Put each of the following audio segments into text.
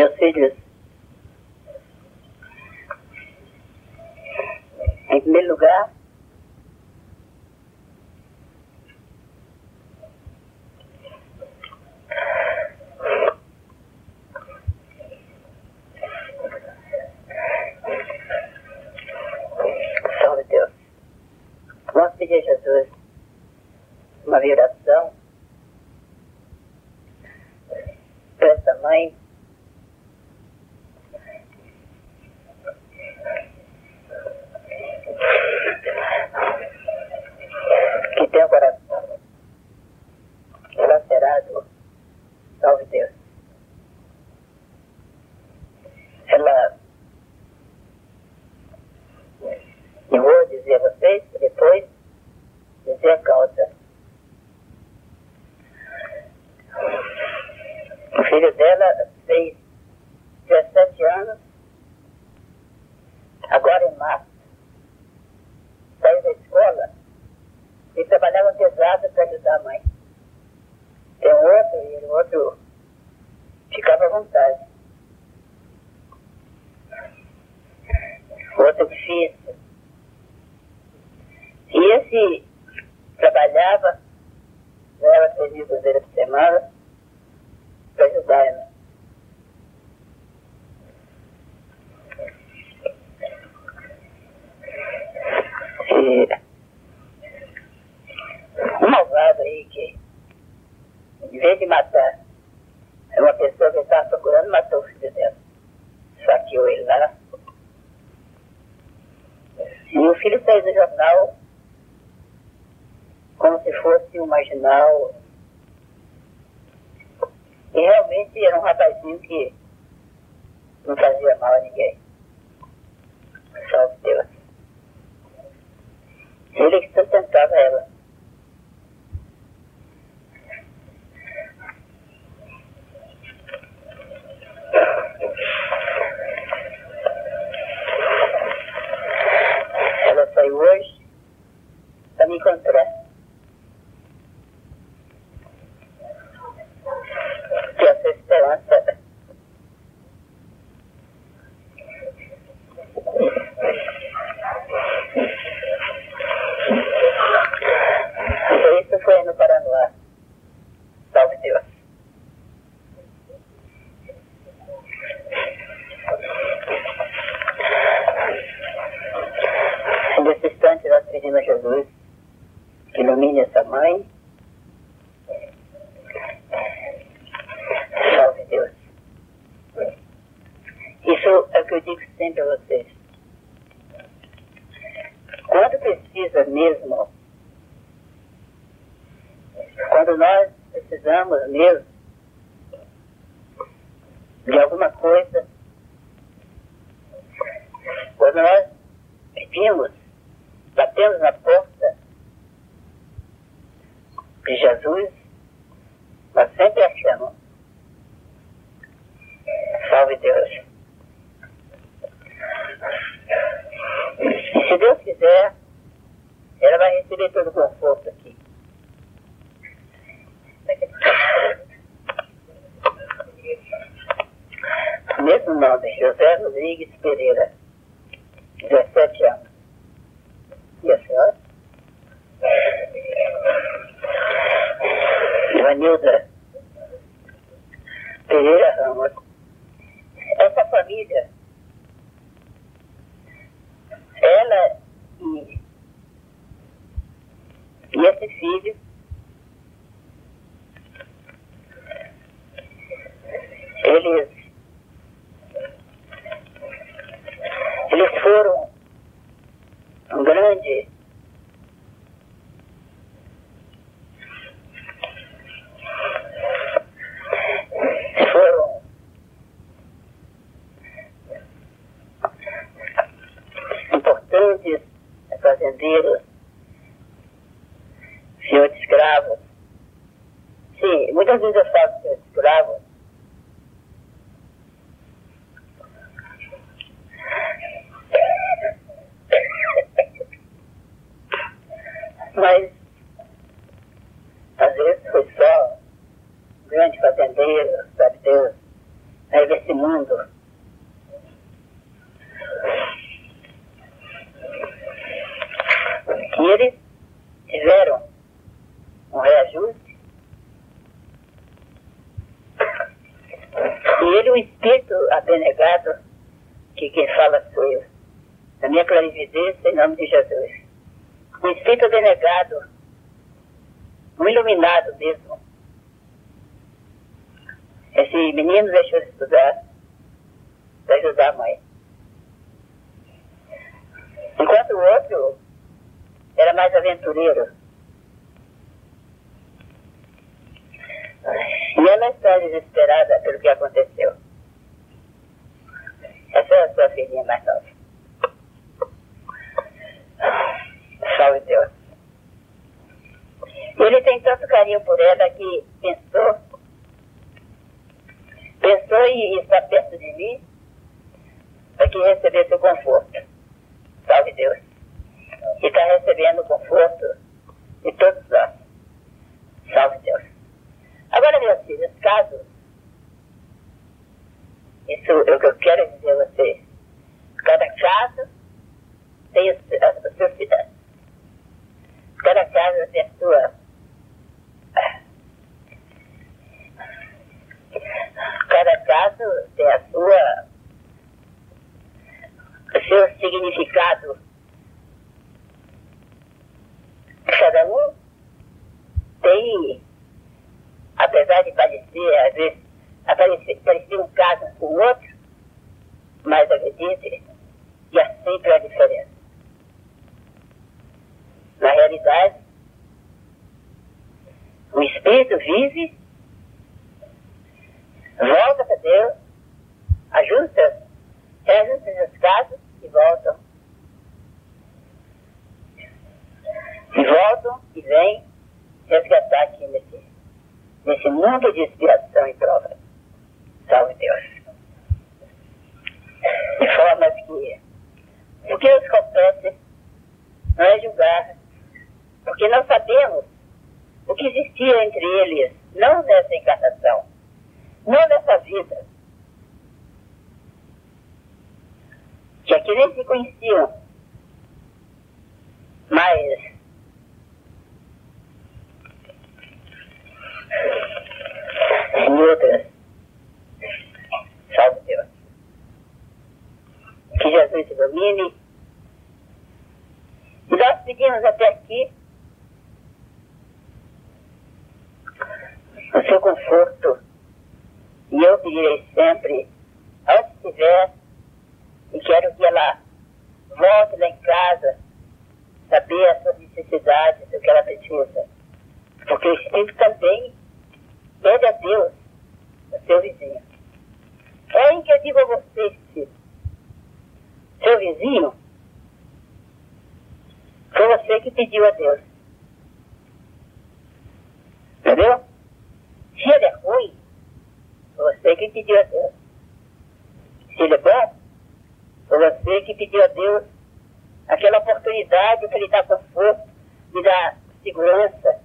Mercedes. filho fez o jornal como se fosse um marginal. E realmente era um rapazinho que não fazia mal a ninguém. Salve Deus. Ele que sustentava ela. years o nome, é José Rodrigues Pereira, 17 anos. E a senhora? Vanilda minha clarividência, em nome de Jesus. Um espírito abnegado, um iluminado mesmo. Esse menino deixou de estudar para ajudar a mãe. Enquanto o outro era mais aventureiro. E ela está desesperada pelo que aconteceu. Essa é a sua filhinha mais nova. Salve Deus. Ele tem tanto carinho por ela que pensou, pensou em estar perto de mim para que recebesse o conforto. Salve Deus. E está recebendo o conforto de todos nós. Salve Deus. Agora, meus filhos, caso, isso é o que eu quero dizer a vocês, cada caso tem o seu cidade. Cada casa tem a sua. Cada caso tem a sua. seu significado. Cada um tem apesar de parecer, às vezes, aparecer, parecer um caso com o outro, mas acredite, e há sempre a diferença. Na realidade, o Espírito vive, volta para Deus, ajusta, reajusta os casos e voltam. E voltam e vêm resgatar aqui nesse nesse mundo de expiação e prova. Salve Deus. De forma que o que nos compete não é julgar, porque não sabemos o que existia entre eles, não nessa encarnação, não nessa vida. Que aqui nem se conheciam, mas em outras. Salve Deus. Que Jesus te domine. E nós pedimos até aqui o seu conforto. E eu pedirei sempre, onde estiver, e quero que ela volte lá em casa, saber as suas necessidades, o que ela precisa. Porque o Espírito também pede a Deus o seu vizinho. É em que eu digo a vocês, seu vizinho, foi você que pediu a Deus. Entendeu? Se ele é ruim, você que pediu a Deus. Se ele é bom, você que pediu a Deus aquela oportunidade para lhe dar conforto, lhe dar segurança.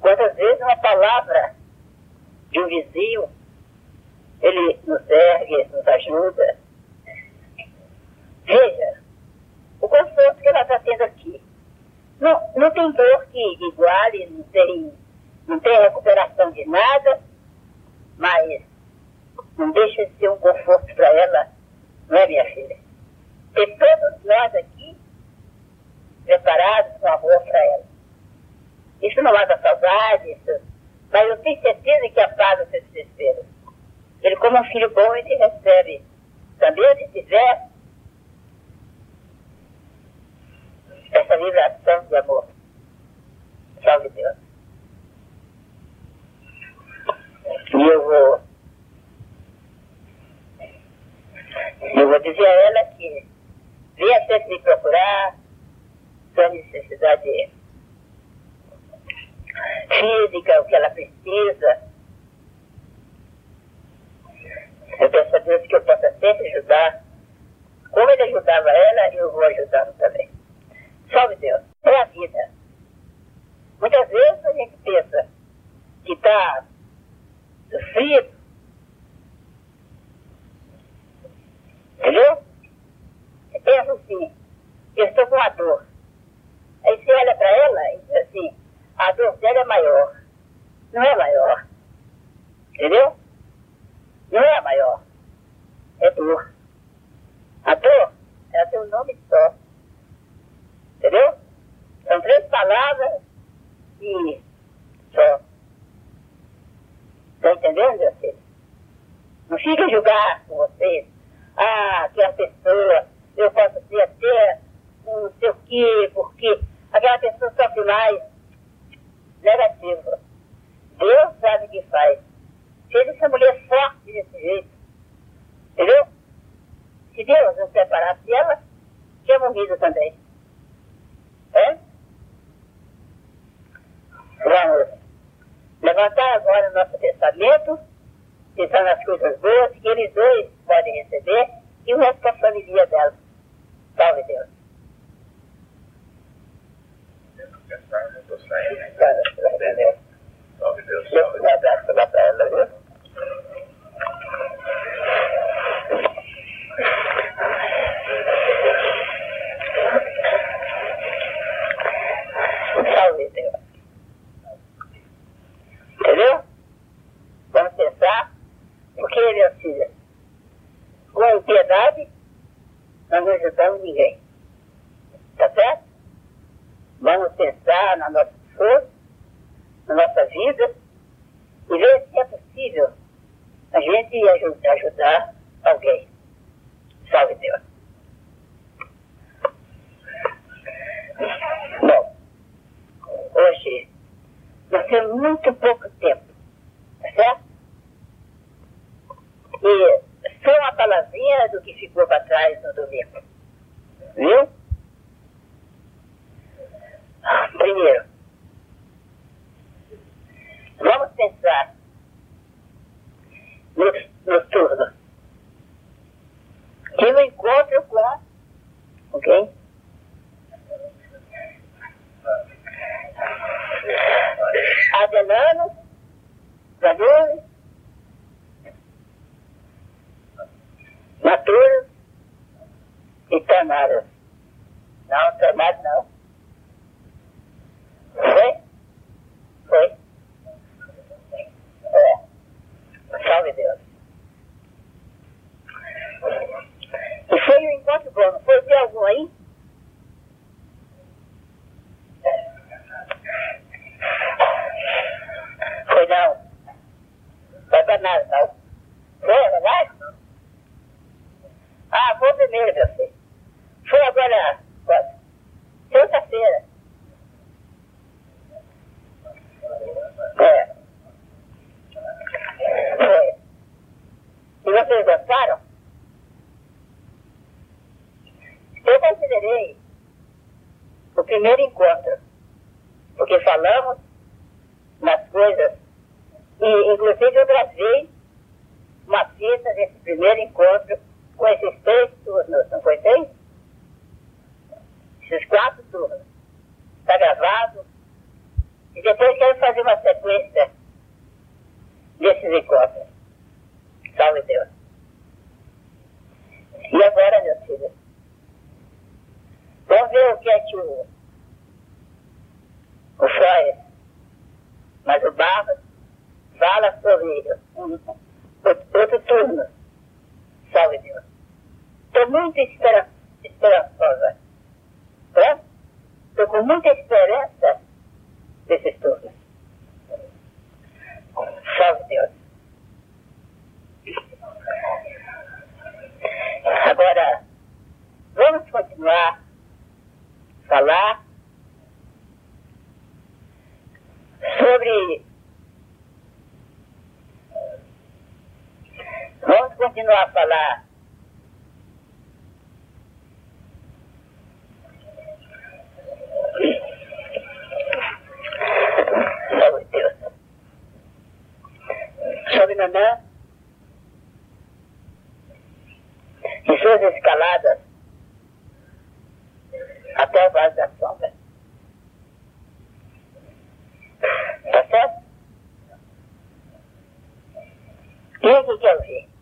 Quantas vezes uma palavra de um vizinho, ele nos ergue, nos ajuda. Veja, o conforto que ela está tendo aqui. Não, não tem dor que iguale, não tem, não tem recuperação de nada, mas não deixa de ser um conforto para ela, não é, minha filha? E todos nós aqui preparados com amor para ela. Isso não mata saudade, isso mas eu tenho certeza que apaga o seu desespero. Ele, como um filho bom, ele recebe. Também onde tiver essa vibração de amor. primeiro encontro, porque falamos nas coisas, e inclusive eu gravei uma fita desse primeiro encontro todas as vezes.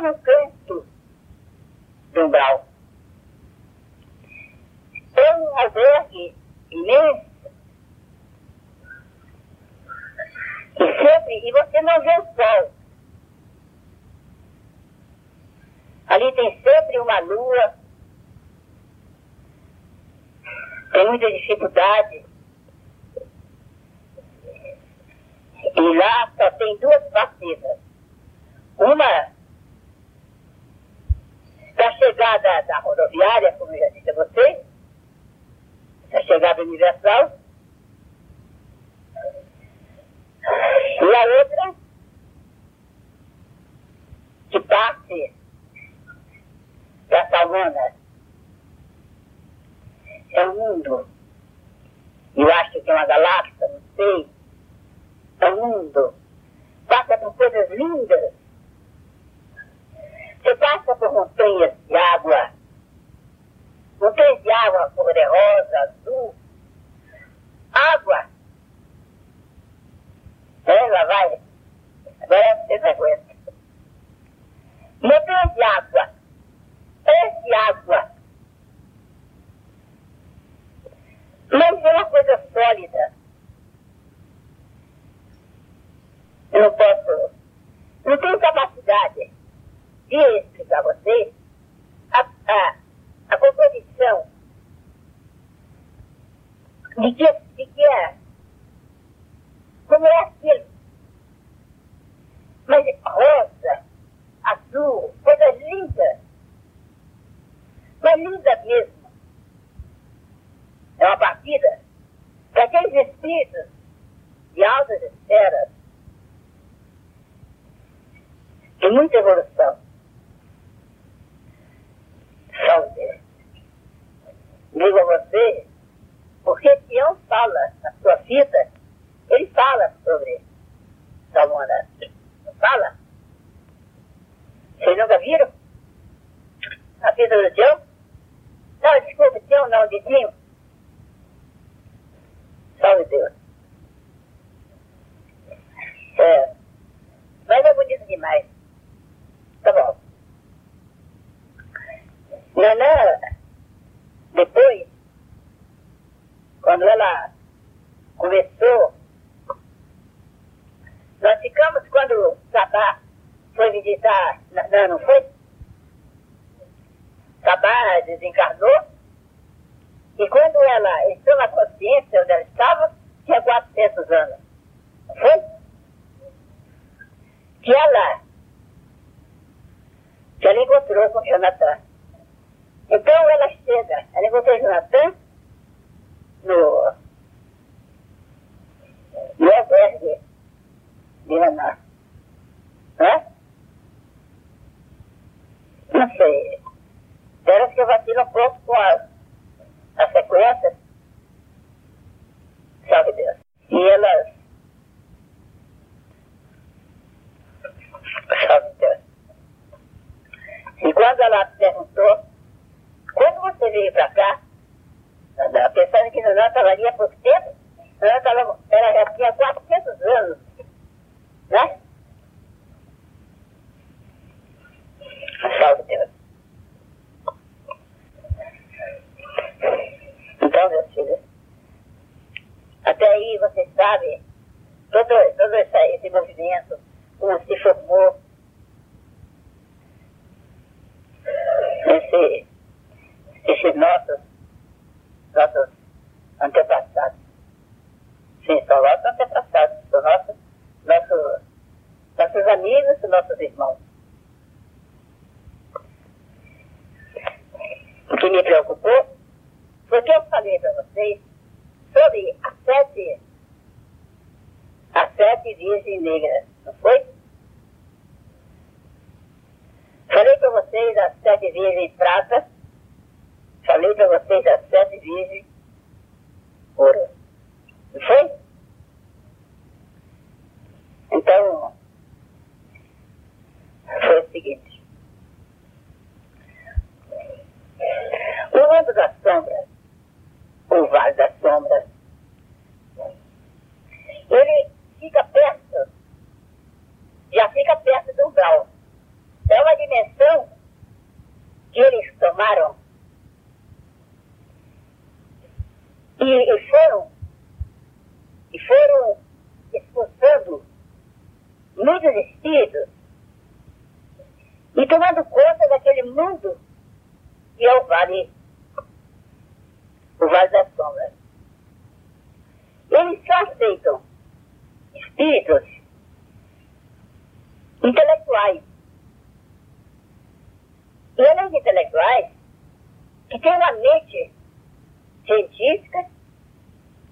No canto do umbral. É um albergue imenso. E sempre, e você não vê o sol. Ali tem sempre uma lua. Tem muita dificuldade. E lá só tem duas partidas. Uma da chegada da rodoviária, como eu já disse a vocês, da chegada universal, e a outra que parte da Salmona. É um mundo. Eu acho que é uma galáxia, não sei. É um mundo. Passa por coisas lindas. Você passa por montanhas de água. Montanhas de água cor-de-rosa, azul. Água. Ela vai. Agora vocês aguentam. Montanhas de água. Pés água. Mas é uma coisa sólida. Eu não posso. Não tenho capacidade de explicar a vocês a, a, a composição de que, de que é. Como é aquilo. Mas rosa, azul, coisa linda. Mas linda mesmo. É uma partida daqueles espíritos de altas esferas de muita evolução. Saúde. Digo a você, porque Tião fala na sua vida, ele fala sobre Salmona. Fala. Vocês nunca viram? A vida do Tião? Não, desculpa, Tião não, de Tinho. Salve Deus. É. Mas é bonito demais. Tá bom. Nanã, depois, quando ela começou, nós ficamos quando Sabá foi visitar, não, não foi? Sabá desencarnou, e quando ela entrou na consciência onde ela estava, tinha 400 anos. Não foi? Que ela, que ela encontrou com Jonathan. Então ela chega, ela encontrou Jonathan no, no albergue de Naná. Hã? Não sei. Parece que eu vacilo um pouco com a, a sequência. Salve Deus. E ela. Salve Deus. E quando ela perguntou, quando você veio para cá, pensando que ali há pouco tempo, ela, tava, ela já tinha 400 anos, né? Salve Deus. Então, meus filhos, até aí você sabe todo, todo esse movimento, como se formou, científica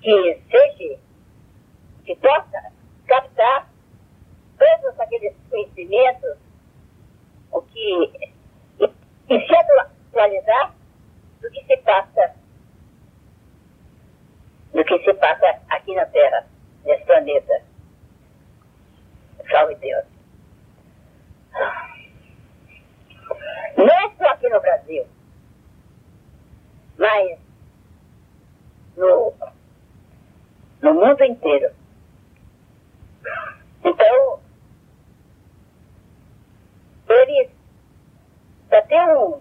que seja, que possa captar todos aqueles conhecimentos, o que, e, e se atualizar do que se passa, do que se passa aqui na Terra, nesse planeta. Salve Deus. Não é só aqui no Brasil, mas no, no mundo inteiro. Então, eles, para ter um,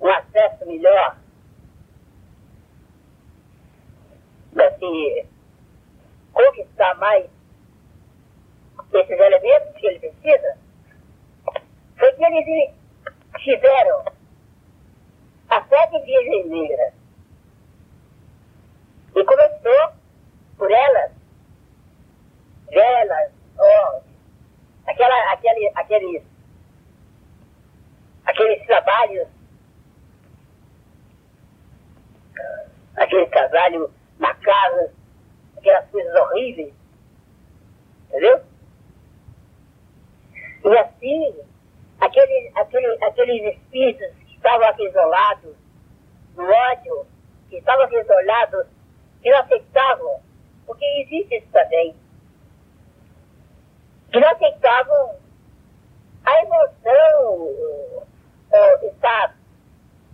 um acesso melhor, para se conquistar mais esses elementos que ele precisa, foi que eles fizeram a sete virgens negras. E começou por elas, velas, ó, aquela, aquele, aqueles, aqueles trabalhos, aquele trabalho na casa, aquelas coisas horríveis, entendeu? E assim, aquele, aquele, aqueles espíritos que estavam aqui isolados, no ódio, que estavam aqui isolados, aceitavam, porque existe isso também, aceitavam a emoção uh, estar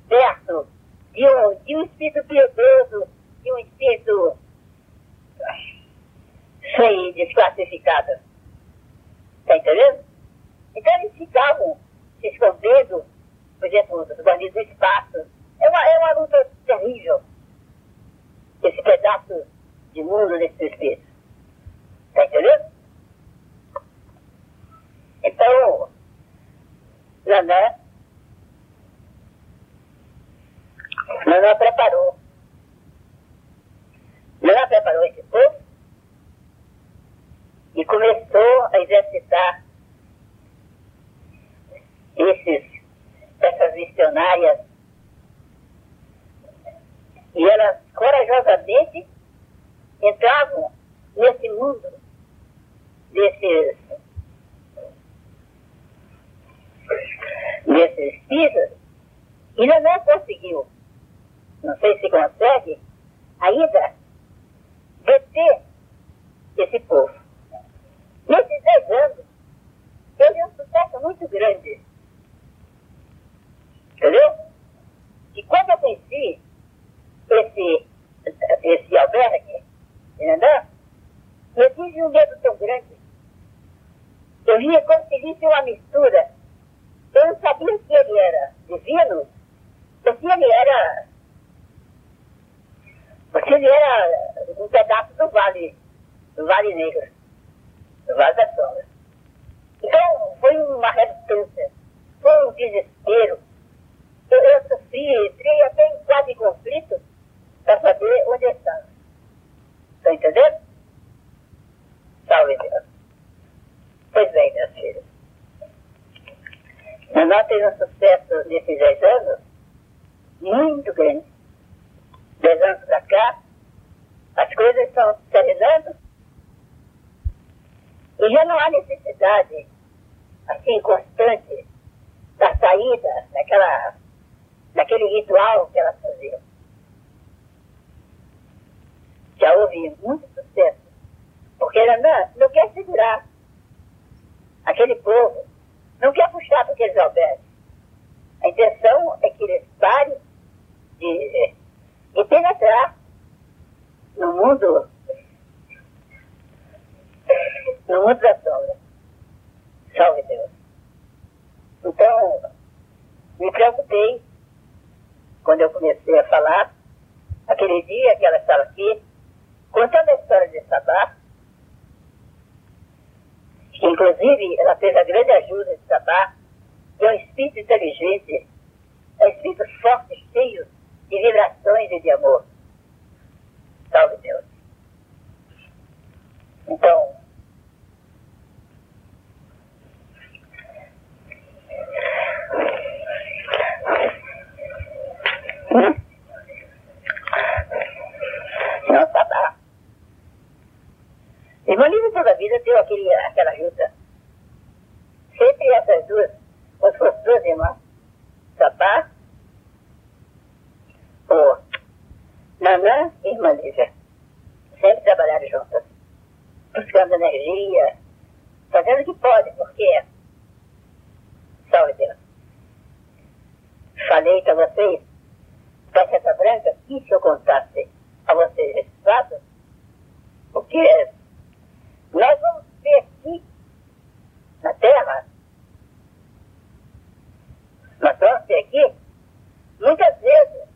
perto de um, de um espírito piedoso, de um espírito sem desclassificado. Está entendendo? Então eles ficavam se escondendo, por exemplo, dos bandidos do espaço. É uma, é uma luta terrível. Esse pedaço de mundo desse espírito. Está entendendo? Então, Nanã, Nanã preparou. Nanã preparou esse povo e começou a exercitar esses, essas missionárias e elas corajosamente entravam nesse mundo desses, desses espíritos e não conseguiu, não sei se consegue, ainda deter esse povo. Nesses dez anos, teve um sucesso muito grande. Entendeu? E quando eu conheci esse, esse albergue, entendeu? Eu tive um medo tão grande. Eu via como se visse uma mistura. Eu não sabia se ele era divino ou se ele era O Chile era um pedaço do Vale, do Vale Negro, do Vale da Sombra. Então, foi uma relutância, foi um desespero. Eu, eu sofri, entrei até em quase conflito para saber onde estava. Está entendendo? Salve Deus. Pois bem, meus filhos. Nós tivemos um sucesso nesses dez anos muito grande. Dez anos para cá, as coisas estão se serenando e já não há necessidade, assim, constante, da saída daquela, daquele ritual que elas faziam. Já houve muito sucesso, porque ela não, não quer segurar aquele povo, não quer puxar para aqueles albergues. A intenção é que eles parem de, de penetrar no mundo no mundo da sombra. Salve Deus. Então, me preocupei quando eu comecei a falar, aquele dia que ela estava aqui, contando a história de Sabá. Inclusive, ela fez a grande ajuda de Sabá, que é um espírito inteligente, é um espírito forte, cheio de vibrações e de amor. Salve Deus. Então, Não, tá. Evangelho toda a vida deu aquele, aquela ajuda. Sempre essas duas, as suas duas irmãs, Sapá, ou Nanã e Irmã Lívia, sempre trabalharam juntas, buscando energia, fazendo o que pode, porque, salve Deus, falei para vocês, Faixa Branca, quis que eu contasse. A vocês esse fato, porque nós vamos ter aqui, na Terra, nós vamos ter aqui, muitas vezes,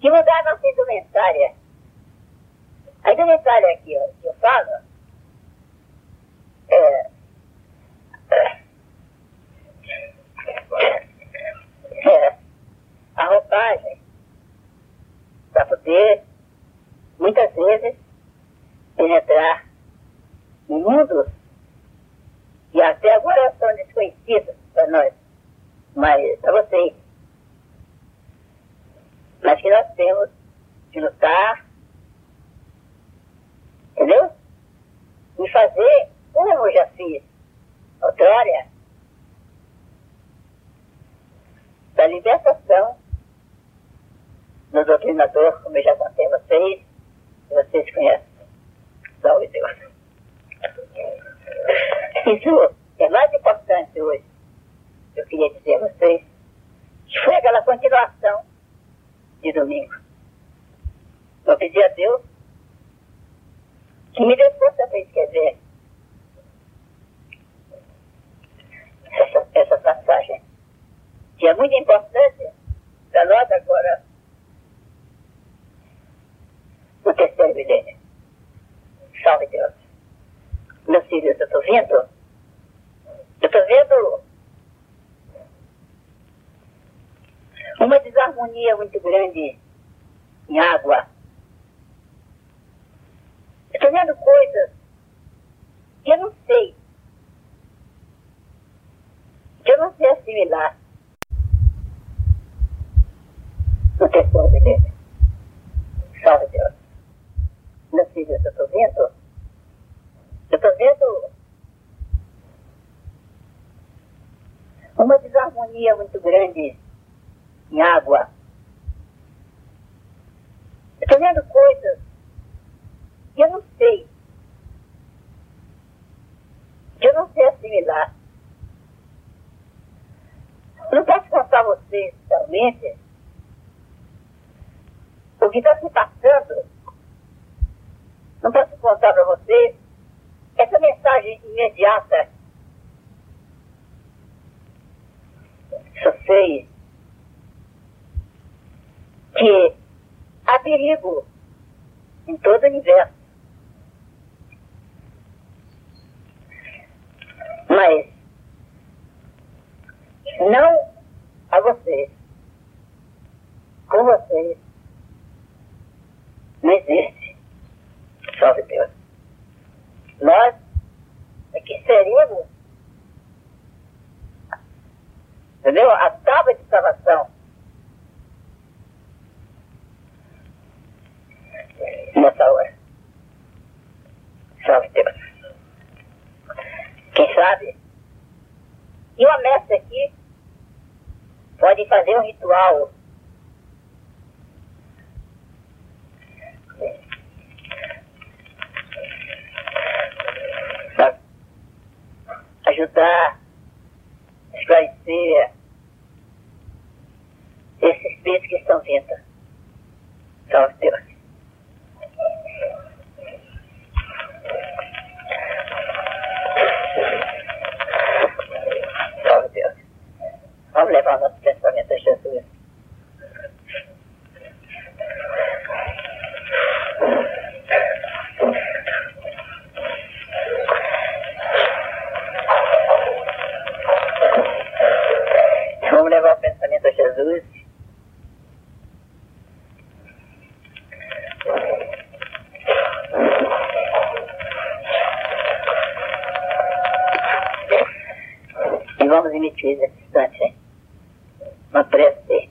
que mudar a nossa indumentária. A indumentária que eu, que eu falo é, é a roupagem para poder, muitas vezes, penetrar em mundos que até agora são desconhecidos para nós, mas para vocês. Mas que nós temos de lutar, entendeu? E fazer como eu já fiz outrora, da libertação do doutrinador, como eu já contei a vocês, que vocês conhecem. Salve Deus. Isso é mais importante hoje, eu queria dizer a vocês, que foi aquela continuação de domingo. Eu pedi a Deus que me dê força para escrever essa, essa passagem, que é muito importante para nós agora no terceiro milênio. Salve Deus. Meus filhos, eu estou vendo, eu estou vendo uma desarmonia muito grande em água. Estou vendo coisas que eu não sei, que eu não sei assimilar no terceiro milênio. Salve Deus. Meus filhos, eu estou vendo, eu estou vendo uma desarmonia muito grande em água. Eu estou vendo coisas que eu não sei, que eu não sei assimilar. Não posso contar a vocês realmente o que está se passando não posso contar para vocês essa mensagem imediata. Sei que perigo em todo o universo. Mas não a vocês. Com vocês não existe. Salve Deus. Nós é que seríamos, entendeu? A tábua de salvação. Nessa hora. Salve Deus. Quem sabe? E uma mestre aqui pode fazer um ritual ajudar, esclarecer esses espíritos que estão vindo. Salve Deus. Vamos levar nosso pensamento a Jesus. Vamos levar o pensamento a Jesus. E vamos emitir nesse instante uma prece.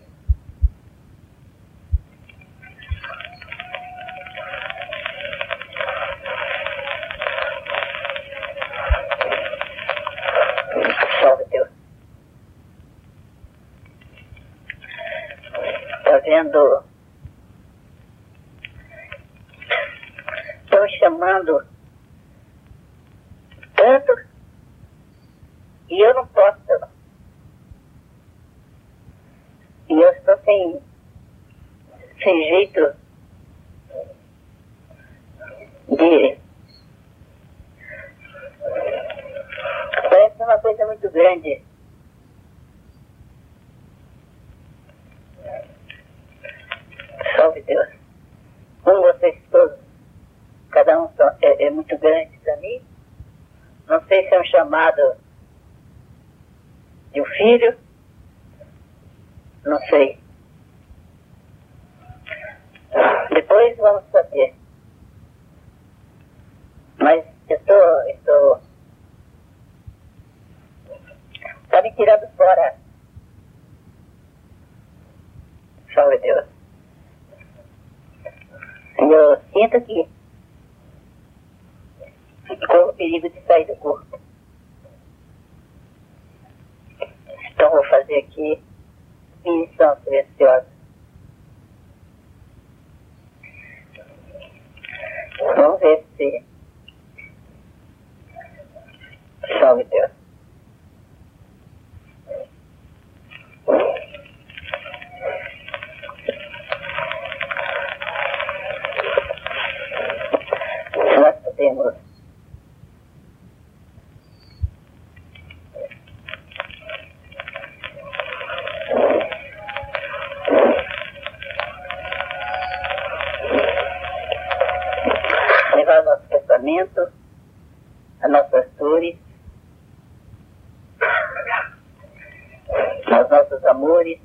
Salve Deus. Está vendo? Estão chamando tanto e eu não posso. E eu estou sem, sem jeito de. Parece uma coisa muito grande. Salve Deus. Com vocês todos. Cada um só- é, é muito grande para mim. Não sei se é um chamado de um filho. Não sei. Depois vamos saber. Mas eu estou. Estou. Está me tirando fora. Salve Deus. Eu sinto que corro o perigo de sair do corpo. Então vou fazer aqui missão silenciosa. Vamos ver se. Salve Deus. Nós podemos levar o nosso pensamento, as nossas dores, aos nossos amores,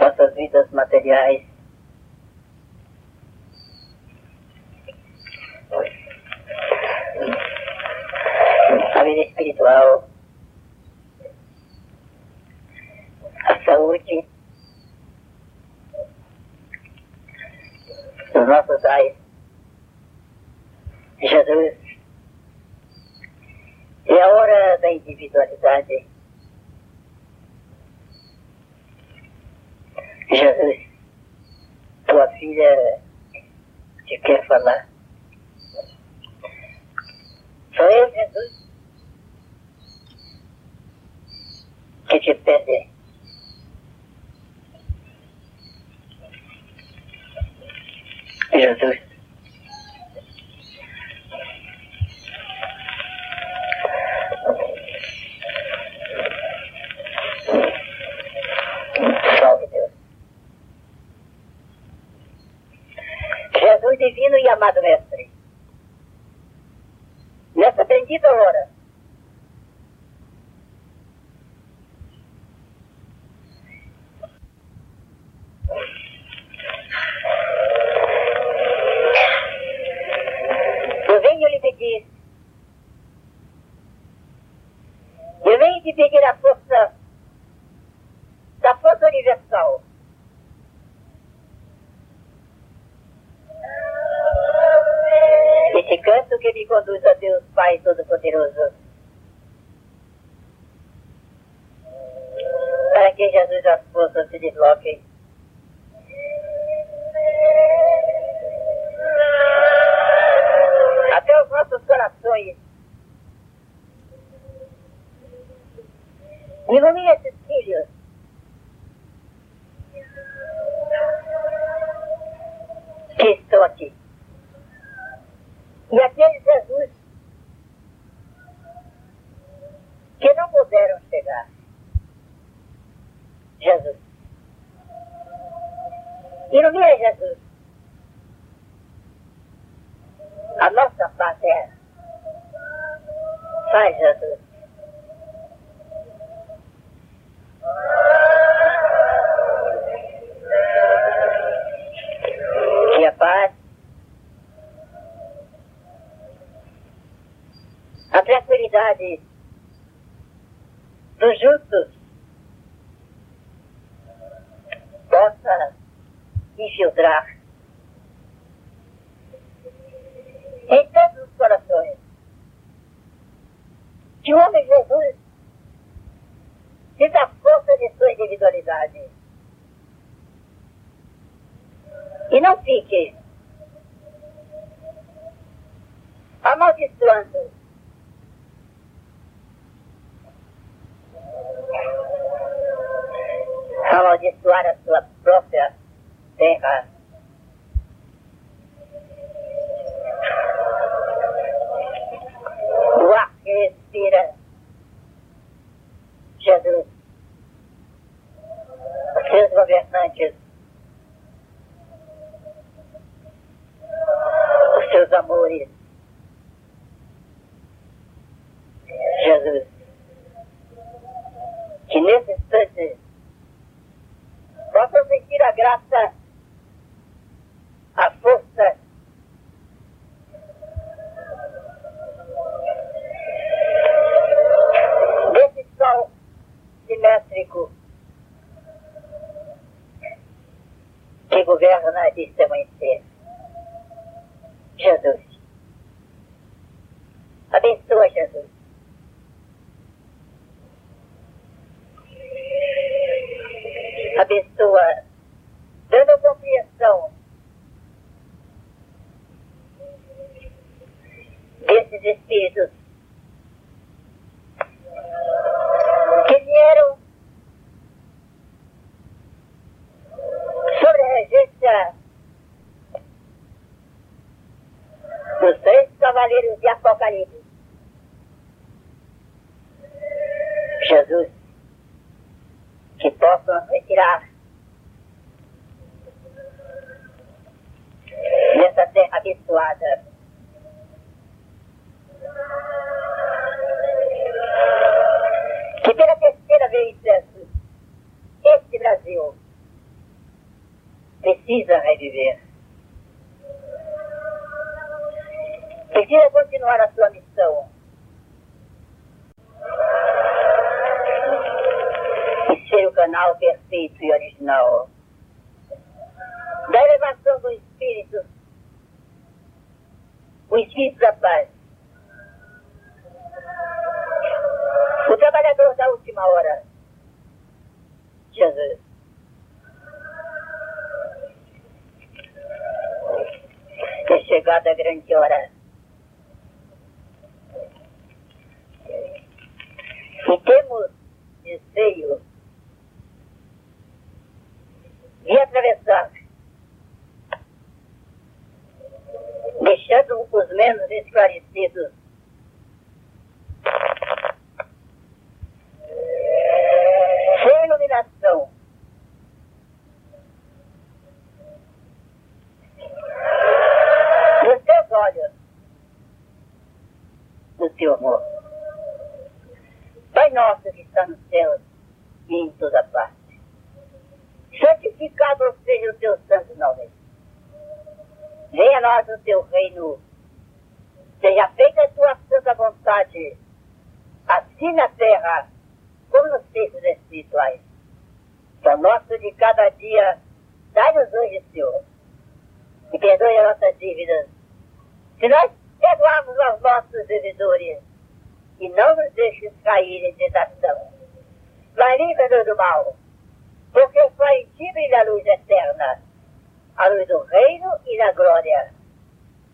nossas vidas materiais. A vida espiritual, a saúde, os nossos ais. Jesus, é a hora da individualidade. Jesus, tua filha te quer falar. Sou eu, Jesus, que te pede. Jesus. amado mestre, nessa bendita hora, eu venho lhe pedir, eu venho te pedir a força da força universal. Esse canto que me conduz a Deus Pai Todo-Poderoso. Para que Jesus as forças se desloquem. Até os nossos corações. Ilumine esses filhos. Que estão aqui. E aqueles Jesus que não puderam chegar. Jesus. Ilumina Jesus. A nossa pátria. Faz, Jesus. Que a paz, a tranquilidade dos justos possa infiltrar em todos os corações. Que o homem Jesus sinta a força de sua individualidade. E não fique amaldiçoando amaldiçoar a sua própria terra. O ar que respira Jesus, seus governantes, os seus amores, Jesus, que nesse instante possam sentir a graça, a força, desse sol simétrico que governa este amanhecer. Jesus. Abençoa, Jesus. Abençoa, dando compreensão desses espíritos que vieram sobre a regência dos três cavaleiros de Apocalipse. Assim na terra como nos feitos espirituais. Pão nosso de cada dia, dai-nos hoje, Senhor, e perdoe as nossas dívidas. Se nós perdoarmos aos nossos devedores, e não nos deixes cair em tentação. Mas livra-nos do mal, porque só em ti brilha a luz eterna, a luz do reino e da glória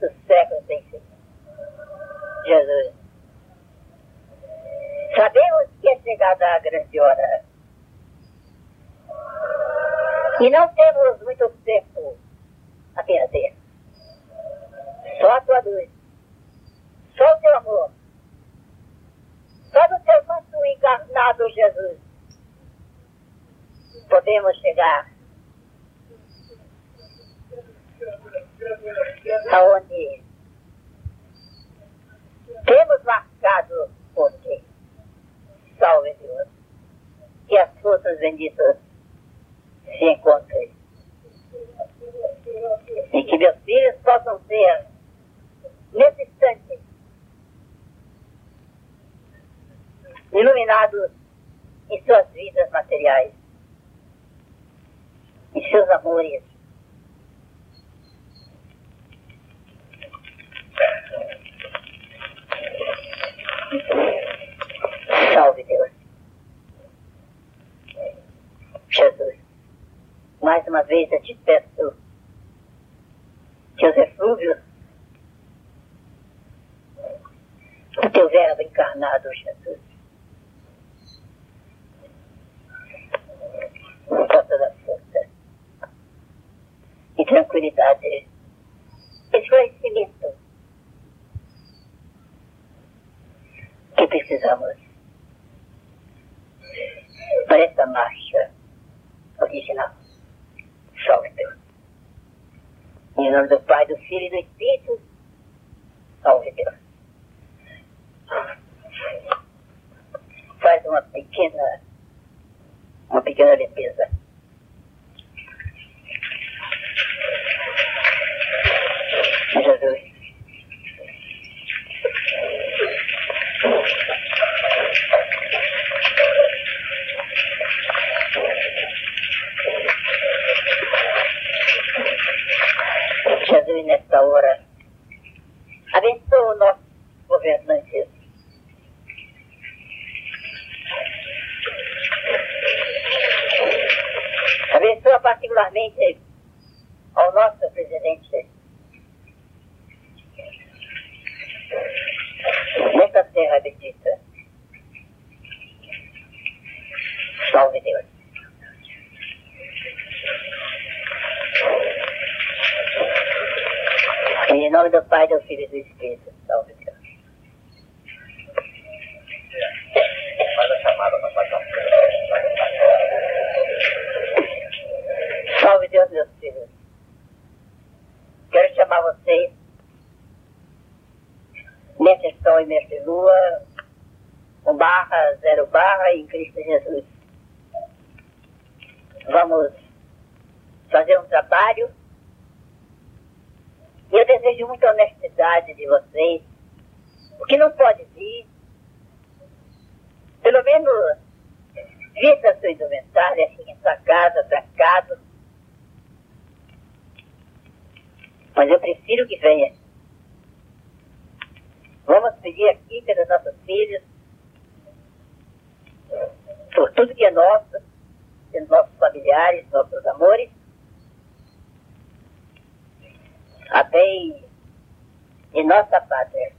dos séculos sem fim. Jesus. Sabemos que é chegada a grande hora. E não temos muito tempo a perder. Só a tua luz, só o teu amor, só do teu manto encarnado, Jesus, podemos chegar aonde temos marcado ti. Salve Deus. Que as forças benditas se encontrem. E que meus filhos possam ser, nesse instante, iluminados em suas vidas materiais, em seus amores. Salve Deus. Jesus, mais uma vez eu te peço os refúgios do teu verbo encarnado, Jesus, com toda a força e tranquilidade, esclarecimento que precisamos para esta marcha original. Salve Deus. Em nome do Pai, do Filho e do Espírito, salve Deus. Faz uma pequena, uma pequena limpeza. Jesus. Jesus, nesta hora, abençoa o nosso governante. Abençoa particularmente ao nosso presidente. Nesta terra bendita. Salve Deus. Em nome do Pai, do Filho e do Espírito. Salve Deus. Faz a chamada para passar. Salve Deus, meus filhos. Quero chamar vocês nesse sol e nessa lua, um barra, zero barra em Cristo Jesus. Vamos fazer um trabalho e eu desejo muita honestidade de vocês. O que não pode vir, pelo menos vista a sua indumentária, assim, em sua casa, trancado. Mas eu prefiro que venha. Vamos pedir aqui pelos nossos filhos, por tudo que é nosso, pelos nossos familiares, nossos amores, a bem de nossa pátria.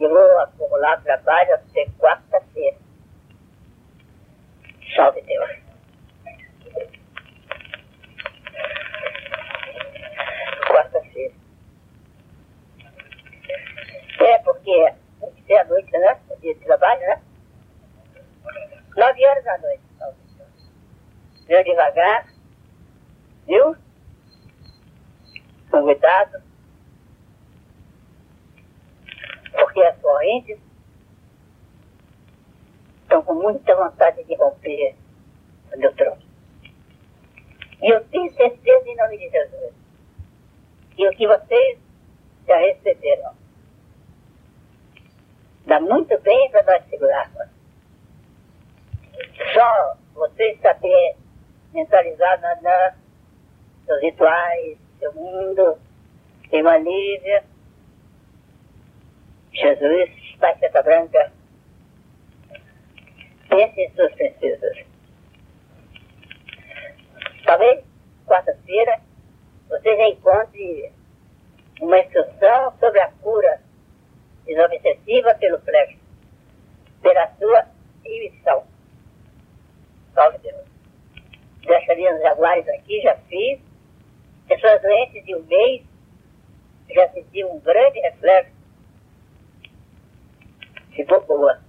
Eu vou acumular trabalho até quarta-feira. Salve Deus. Quarta-feira. É, porque tem que ser à noite, né? De trabalho, né? Nove horas da noite. Salve Deus. Veio devagar. Viu? Com cuidado. Porque as correntes estão com muita vontade de romper o meu trono. E eu tenho certeza em nome de Jesus que o que vocês já receberam dá muito bem para nós segurarmos. Só vocês saber mentalizar na, na, nos rituais, seu mundo, uma Lívia, Jesus, Pai Santa Branca, pense em suas princesas. Talvez, quarta-feira, você já encontre uma instrução sobre a cura desobsessiva pelo plexo, pela sua emissão. Salve Deus. Deixaria os jaguares aqui, já fiz. Pessoas doentes de um mês já senti um grande reflexo. Ficou boa.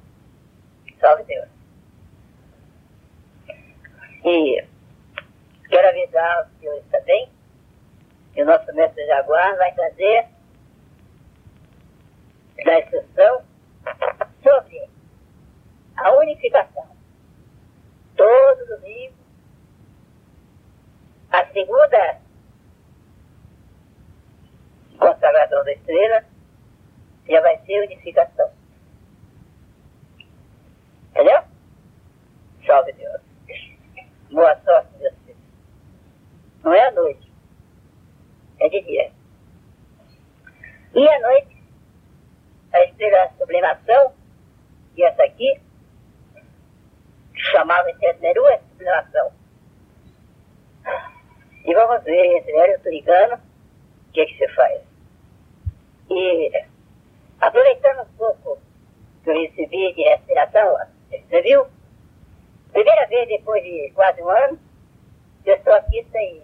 Salve Deus. E quero avisar os senhores também que o nosso mestre Jaguar vai trazer da instrução sobre a unificação. Todo domingo, a segunda consagração da estrela já vai ser unificação. Entendeu? Salve Deus. Boa sorte, filhos. Não é à noite, é de dia. E à noite, a estrela sublimação, e essa aqui, chamava em Centeru a sublimação. E vamos ver entre ela e o Turigano o que, é que se faz. E aproveitando um pouco que eu recebi de respiração, você viu? Primeira vez depois de quase um ano, eu estou aqui sem,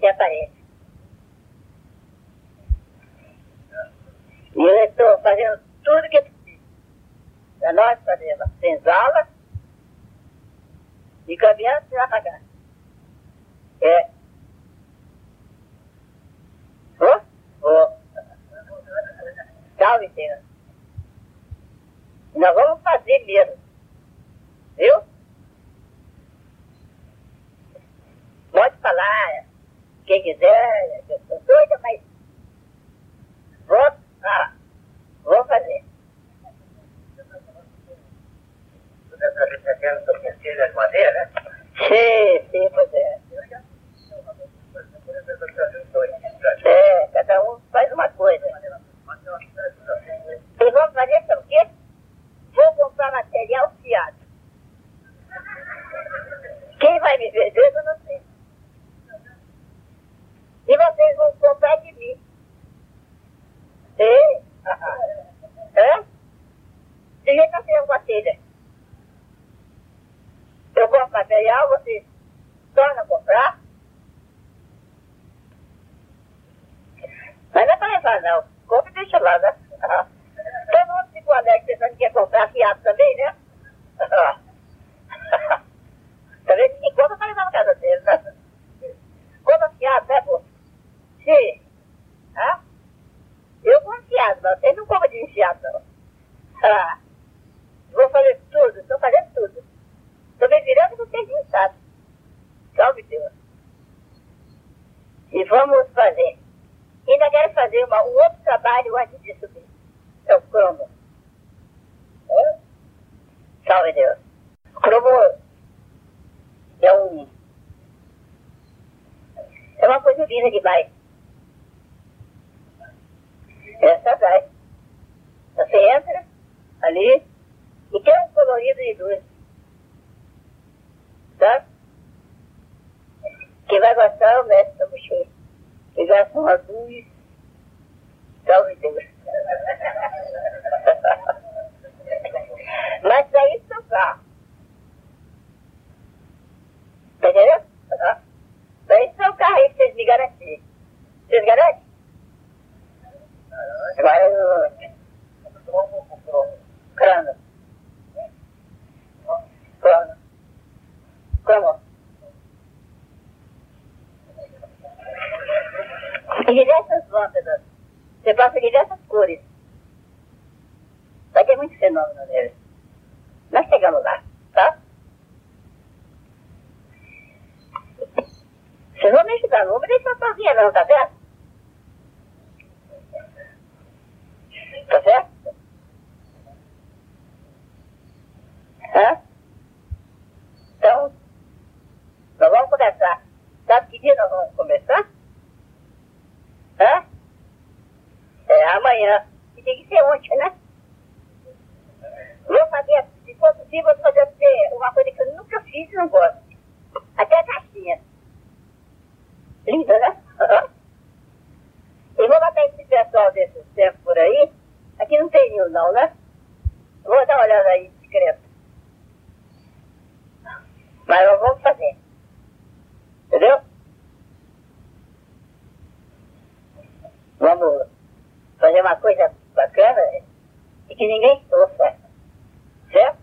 sem aparelho. E eu estou fazendo tudo que é preciso. Para nós fazemos senzala e caminhando sem apagar. É. Oh? Oh. Salve, Deus. Nós vamos fazer mesmo. Viu? Pode falar, quem quiser, eu estou doida, mas vou, ah, vou fazer. Você está representando de madeira? Sim, sim, pois é. É, cada um faz uma coisa. Vamos fazer o quê? Vou comprar material fiado. Quem vai me vender, eu não sei. E vocês vão comprar de mim. Ei? Hã? De jeito que eu uma telha. Eu compro material, vocês tornam a comprar. Mas não é para levar, não. Compre e deixa lá, né? Ficou alegre pensando que quer comprar fiado também, né? Também se compra para levar na casa dele, né? Compra fiado, né, pô? Sim. Hã? Eu compro fiado, mas vocês não compram de enfiado, não. Ah. Vou fazer tudo, estou fazendo tudo. Estou me virando com vocês não sabem. Salve Deus. E vamos fazer. Ainda quero fazer uma, um outro trabalho antes subir. É o cromo. É? O cromo é um. É uma coisa linda demais. Essa vai. Você entra ali e tem um colorido de luz. Tá? Quem vai gostar, o mestre Samuxê. Que já são azuis. Salve Deus. Mas para isso eu carro. Tá entendendo? Para isso é o carro aí que vocês me garantem. Vocês garantem? Agora eu... Crano. Crano. Como? E diversas lâmpadas. Você passa diversas cores. Vai ter muito fenômeno nele. Nós chegamos lá, tá? Vocês vão me ajudar, não vou me deixar sozinha não, tá certo? Tá certo? Hã? Então, nós vamos começar. Sabe que dia nós vamos começar? Hã? É amanhã. E tem que ser ontem, né? Vou fazer, se for possível, vou fazer uma coisa que eu nunca fiz e não gosto. Até a caixinha. Linda, né? E vou botar esse pessoal desses tempos por aí. Aqui não tem nenhum não, né? Vou dar uma olhada aí, discreto. Mas nós vamos fazer. Entendeu? Vamos fazer uma coisa bacana e que ninguém sofra. Certo?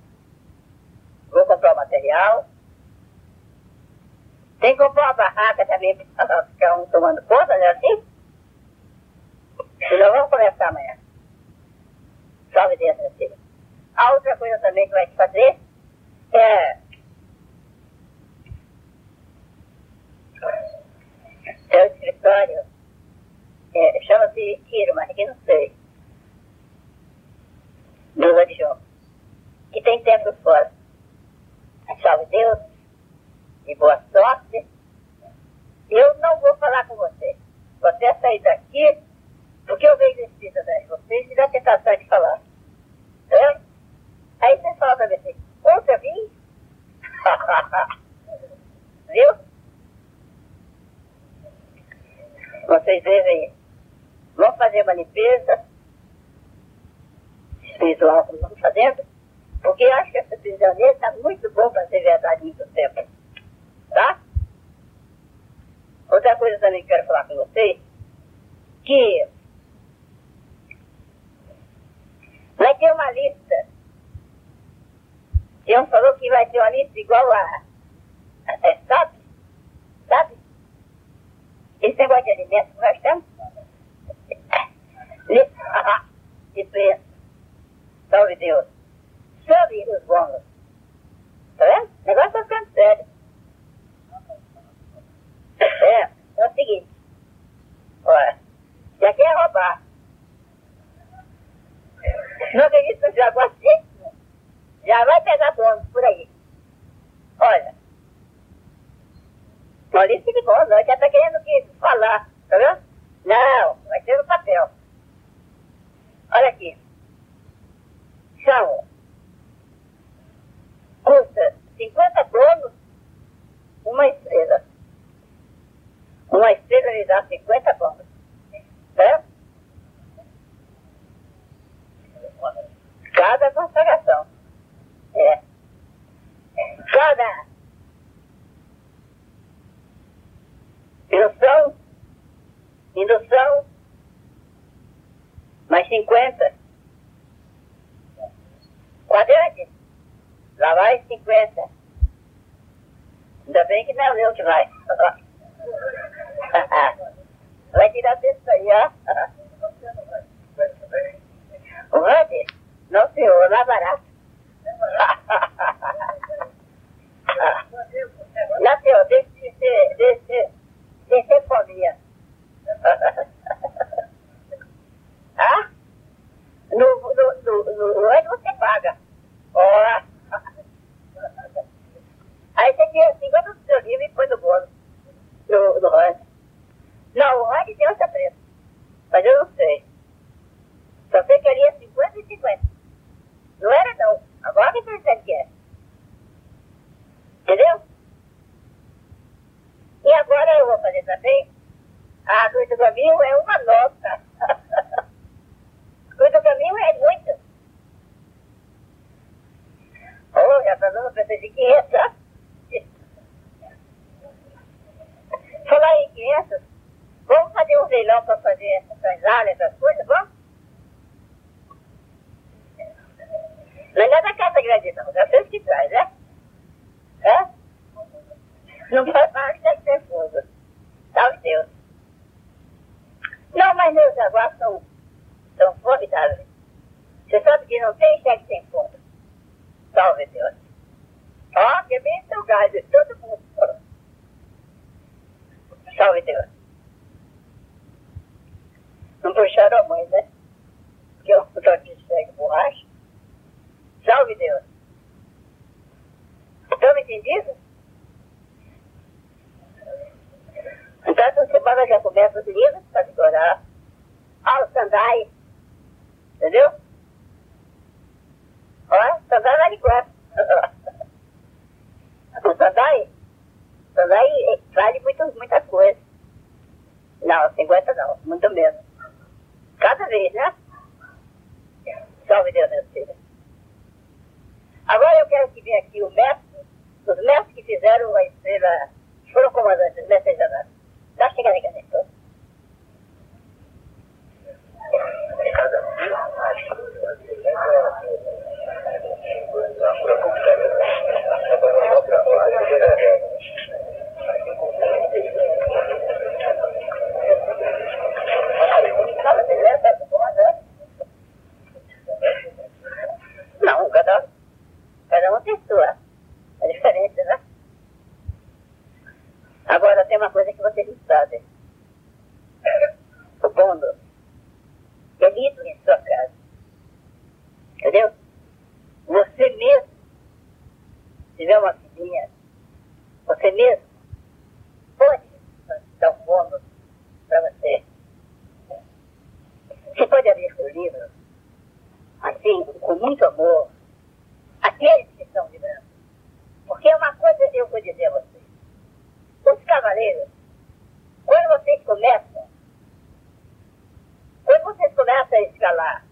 Vou comprar o material. Tem que comprar uma barraca também para ficar um tomando conta, né assim? E nós vamos começar amanhã. Salve Deus, meu filho. A outra coisa também que vai te fazer é. É o escritório. É, Chama-se Tiro, mas aqui não sei. Adjuntos. Que tem tempo fora. Salve Deus. E boa sorte. Eu não vou falar com você. Você sair daqui, porque eu vejo esse de vocês e dá tentação de falar. É? Aí você fala pra mim assim, outra vez? Viu? Vocês veem Vamos fazer uma limpeza espiritual como estamos fazendo, porque eu acho que essa prisioneira está muito bom para ser verdade muito tempo. Tá? Outra coisa também que quero falar com vocês, que vai ter uma lista. Tião falou que vai ter uma lista igual a. É, sabe? Sabe? Esse negócio de alimentos que nós temos. De preço. Salve Deus. Sabe os bônus. Tá vendo? O negócio está ficando sério. É, é o seguinte. Olha, já quer roubar. Não acredito que o Jaguar já vai pegar dono por aí. Olha. Maurício de bom, não, já está querendo que falar, tá vendo? Não, vai ser no papel. Olha aqui. São. Custa 50 donos uma estrela. Uma estrela lhe dá 50 bônus. Certo? Cada consagração. É. Cada indução, indução, mais 50. Quadrante, lá vai 50. Ainda bem que não é eu que vai. vai tirar disso aí, ó. O Randy? Não, senhor, lá barato. Não, senhor, deixa de ser, deixa de ser fobia. ah? No, no, no, no Randy você paga. Ó. Aí você tira 50 do seu livro e põe no bolo. No, no Randy. Não, o Randy tem outra preço. Mas eu não sei. Só sei que ali é 50 e 50. Não era não. Agora que dizendo que é. Entendeu? E agora eu vou fazer também. A coisa do caminho é uma nota. coisa do caminho é muito. Oh, já está dando preço de 500, tá? Falar em 500, vamos fazer um leilão para fazer essas áreas, essas coisas, vamos? Não é da casa grande, não. Já sei o que traz, né? É? Não faz parte da nervosa. Salve Deus. Não, mas meus avós são, são formidáveis. Você sabe que não tem cheque sem fundo. Salve Deus. Ó, que bem seu gás de todo mundo. Salve Deus. Não puxaram a mãe, né? Porque eu estou de segue borracha. Salve Deus. Estão me entendendo? Então, você fala já começa os livros para decorar. Ao Sandai. Entendeu? Ó, Sandai vai de quatro. o Sandai, Sandai vale muito, muita coisa. Não, 50 não, muito menos. Cada vez, né? Salve Deus, meu filho. Agora eu quero que venha aqui o mestre, os mestres que fizeram a estrela, foram comandantes, os mestres da nada. Dá chegando aí, caneta. Não, cada, cada um tem sua. É diferente, né? Agora tem uma coisa que vocês não sabem. Supondo que é lido em sua casa. Entendeu? Você mesmo, se tiver uma filhinha, você mesmo pode dar um bônus para você. Você pode abrir seu livro, assim, com muito amor, aqueles que estão vibrando. Porque uma coisa eu vou dizer a vocês. Os cavaleiros, quando vocês começam, quando vocês começam a escalar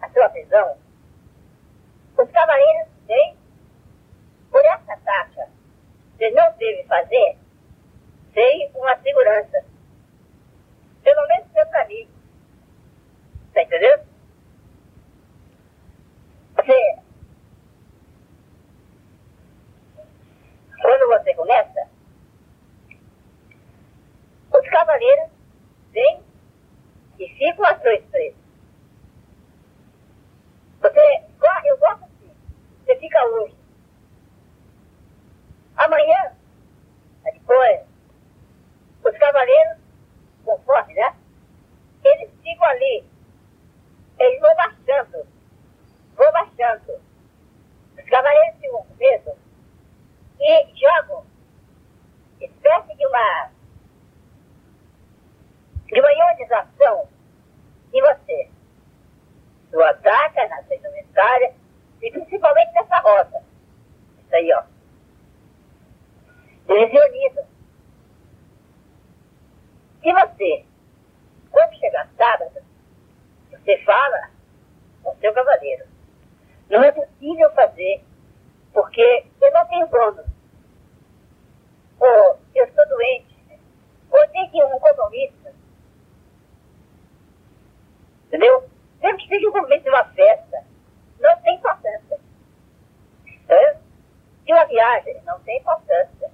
a sua prisão, os cavaleiros têm, por essa taxa, vocês não devem fazer sem uma segurança. Pelo menos seu caminho. Tá entendendo? Você, quando você começa, os cavaleiros vêm e ficam à sua espreita. Você, eu gosto assim, você fica hoje. Amanhã, depois, os cavaleiros, conforme, né? Eles ficam ali. Eles vão baixando. Vão baixando. Os cavaleiros ficam com medo e jogam espécie de uma de uma ionização em você. Do ataque na sua indumentária e principalmente nessa roda. Isso aí, ó. Eles ionizam. Se você, quando chegar sábado, você fala com seu cavaleiro. Não é possível fazer, porque eu não tenho dono. Ou eu estou doente. Ou ir um compromisso. Entendeu? Mesmo que seja um compromisso de uma festa, não tem importância. É? De uma viagem, não tem importância.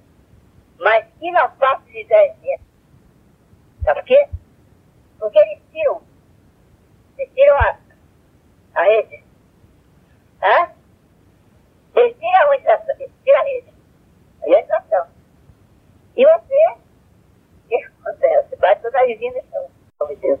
Mas que não faça de 10 metros. Sabe por quê? Porque eles tiram. Eles tiram a, a rede. Hã? Eles ¿Ah? tiram a orientação, eles tiram a rede. A orientação. E você, o que acontece? Bate toda a vizinha no chão. Oh, meu Deus.